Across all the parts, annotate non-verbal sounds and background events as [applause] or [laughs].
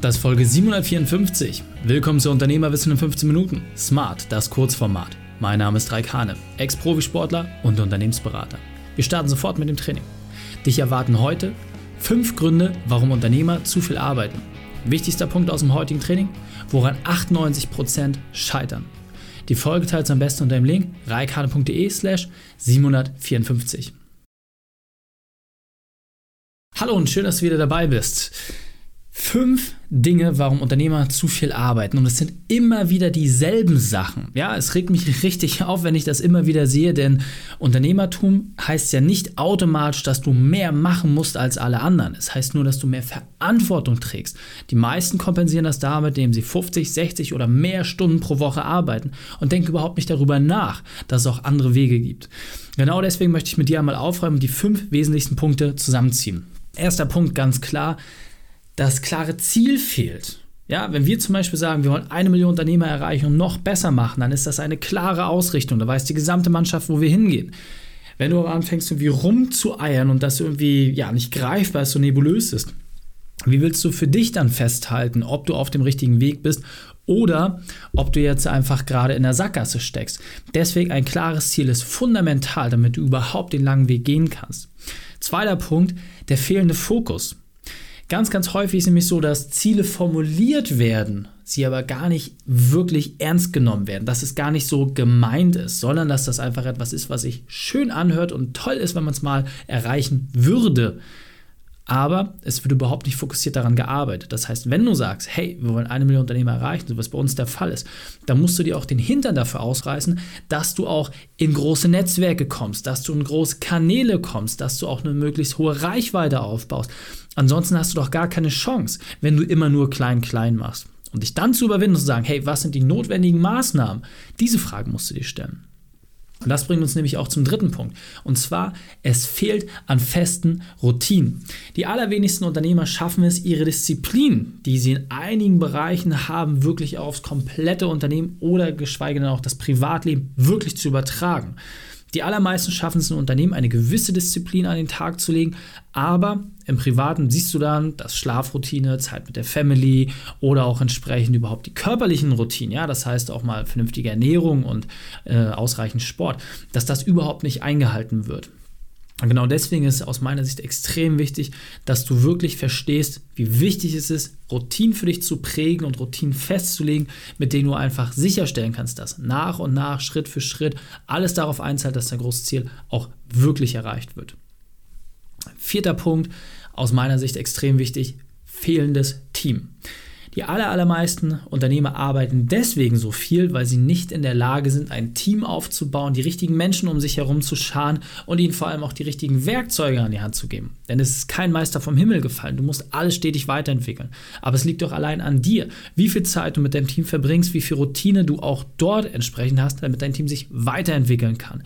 Das ist Folge 754. Willkommen zu Unternehmerwissen in 15 Minuten. Smart, das Kurzformat. Mein Name ist Raik Hane, Ex-Profisportler und Unternehmensberater. Wir starten sofort mit dem Training. Dich erwarten heute fünf Gründe, warum Unternehmer zu viel arbeiten. Wichtigster Punkt aus dem heutigen Training, woran 98% scheitern. Die Folge teilst am besten unter dem Link reikhane.de slash 754. Hallo und schön, dass du wieder dabei bist. Fünf Dinge, warum Unternehmer zu viel arbeiten. Und es sind immer wieder dieselben Sachen. Ja, es regt mich richtig [laughs] auf, wenn ich das immer wieder sehe, denn Unternehmertum heißt ja nicht automatisch, dass du mehr machen musst als alle anderen. Es heißt nur, dass du mehr Verantwortung trägst. Die meisten kompensieren das damit, indem sie 50, 60 oder mehr Stunden pro Woche arbeiten und denken überhaupt nicht darüber nach, dass es auch andere Wege gibt. Genau deswegen möchte ich mit dir einmal aufräumen und die fünf wesentlichsten Punkte zusammenziehen. Erster Punkt ganz klar, das klare Ziel fehlt. Ja, wenn wir zum Beispiel sagen, wir wollen eine Million Unternehmer erreichen und noch besser machen, dann ist das eine klare Ausrichtung. Da weiß die gesamte Mannschaft, wo wir hingehen. Wenn du aber anfängst, irgendwie rumzueiern und das irgendwie ja nicht greifbar ist, so nebulös ist, wie willst du für dich dann festhalten, ob du auf dem richtigen Weg bist oder ob du jetzt einfach gerade in der Sackgasse steckst? Deswegen ein klares Ziel ist fundamental, damit du überhaupt den langen Weg gehen kannst. Zweiter Punkt, der fehlende Fokus. Ganz, ganz häufig ist nämlich so, dass Ziele formuliert werden, sie aber gar nicht wirklich ernst genommen werden, dass es gar nicht so gemeint ist, sondern dass das einfach etwas ist, was sich schön anhört und toll ist, wenn man es mal erreichen würde aber es wird überhaupt nicht fokussiert daran gearbeitet. Das heißt, wenn du sagst, hey, wir wollen eine Million Unternehmer erreichen, so was bei uns der Fall ist, dann musst du dir auch den Hintern dafür ausreißen, dass du auch in große Netzwerke kommst, dass du in große Kanäle kommst, dass du auch eine möglichst hohe Reichweite aufbaust. Ansonsten hast du doch gar keine Chance, wenn du immer nur klein, klein machst. Und dich dann zu überwinden und zu sagen, hey, was sind die notwendigen Maßnahmen? Diese Fragen musst du dir stellen. Und das bringt uns nämlich auch zum dritten Punkt. Und zwar, es fehlt an festen Routinen. Die allerwenigsten Unternehmer schaffen es, ihre Disziplin, die sie in einigen Bereichen haben, wirklich aufs komplette Unternehmen oder geschweige denn auch das Privatleben wirklich zu übertragen. Die allermeisten schaffen es in Unternehmen, eine gewisse Disziplin an den Tag zu legen, aber im Privaten siehst du dann, dass Schlafroutine, Zeit mit der Family oder auch entsprechend überhaupt die körperlichen Routinen, ja, das heißt auch mal vernünftige Ernährung und äh, ausreichend Sport, dass das überhaupt nicht eingehalten wird. Und genau deswegen ist es aus meiner Sicht extrem wichtig, dass du wirklich verstehst, wie wichtig es ist, Routinen für dich zu prägen und Routinen festzulegen, mit denen du einfach sicherstellen kannst, dass nach und nach, Schritt für Schritt, alles darauf einzahlt, dass dein großes Ziel auch wirklich erreicht wird. Vierter Punkt, aus meiner Sicht extrem wichtig, fehlendes Team. Die allermeisten Unternehmer arbeiten deswegen so viel, weil sie nicht in der Lage sind, ein Team aufzubauen, die richtigen Menschen um sich herum zu scharen und ihnen vor allem auch die richtigen Werkzeuge an die Hand zu geben. Denn es ist kein Meister vom Himmel gefallen. Du musst alles stetig weiterentwickeln. Aber es liegt doch allein an dir, wie viel Zeit du mit deinem Team verbringst, wie viel Routine du auch dort entsprechend hast, damit dein Team sich weiterentwickeln kann.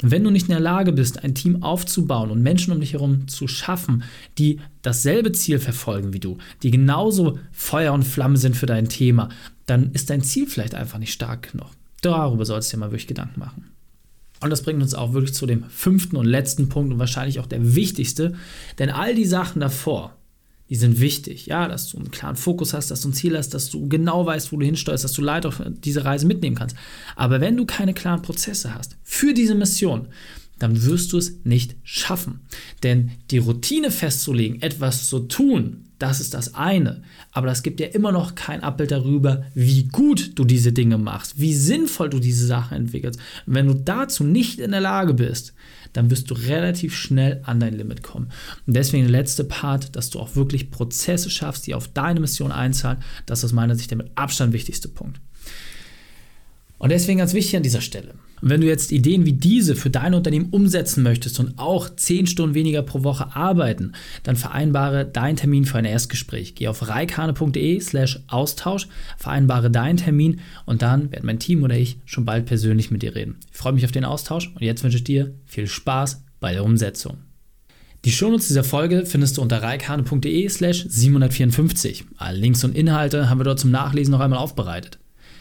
Wenn du nicht in der Lage bist, ein Team aufzubauen und Menschen um dich herum zu schaffen, die dasselbe Ziel verfolgen wie du, die genauso Feuer und Flamme sind für dein Thema, dann ist dein Ziel vielleicht einfach nicht stark genug. Darüber sollst du dir mal wirklich Gedanken machen. Und das bringt uns auch wirklich zu dem fünften und letzten Punkt und wahrscheinlich auch der wichtigste, denn all die Sachen davor, die sind wichtig. Ja, dass du einen klaren Fokus hast, dass du ein Ziel hast, dass du genau weißt, wo du hinsteuerst, dass du Leute auf diese Reise mitnehmen kannst. Aber wenn du keine klaren Prozesse hast für diese Mission, dann wirst du es nicht schaffen. Denn die Routine festzulegen, etwas zu tun, das ist das eine. Aber das gibt ja immer noch kein Abbild darüber, wie gut du diese Dinge machst, wie sinnvoll du diese Sachen entwickelst. Und wenn du dazu nicht in der Lage bist, dann wirst du relativ schnell an dein Limit kommen. Und deswegen der letzte Part, dass du auch wirklich Prozesse schaffst, die auf deine Mission einzahlen, das ist aus meiner Sicht der mit Abstand wichtigste Punkt. Und deswegen ganz wichtig an dieser Stelle. Wenn du jetzt Ideen wie diese für dein Unternehmen umsetzen möchtest und auch 10 Stunden weniger pro Woche arbeiten, dann vereinbare deinen Termin für ein Erstgespräch. Geh auf reikane.de slash Austausch, vereinbare deinen Termin und dann werden mein Team oder ich schon bald persönlich mit dir reden. Ich freue mich auf den Austausch und jetzt wünsche ich dir viel Spaß bei der Umsetzung. Die Shownotes dieser Folge findest du unter reikane.de slash 754. Alle Links und Inhalte haben wir dort zum Nachlesen noch einmal aufbereitet.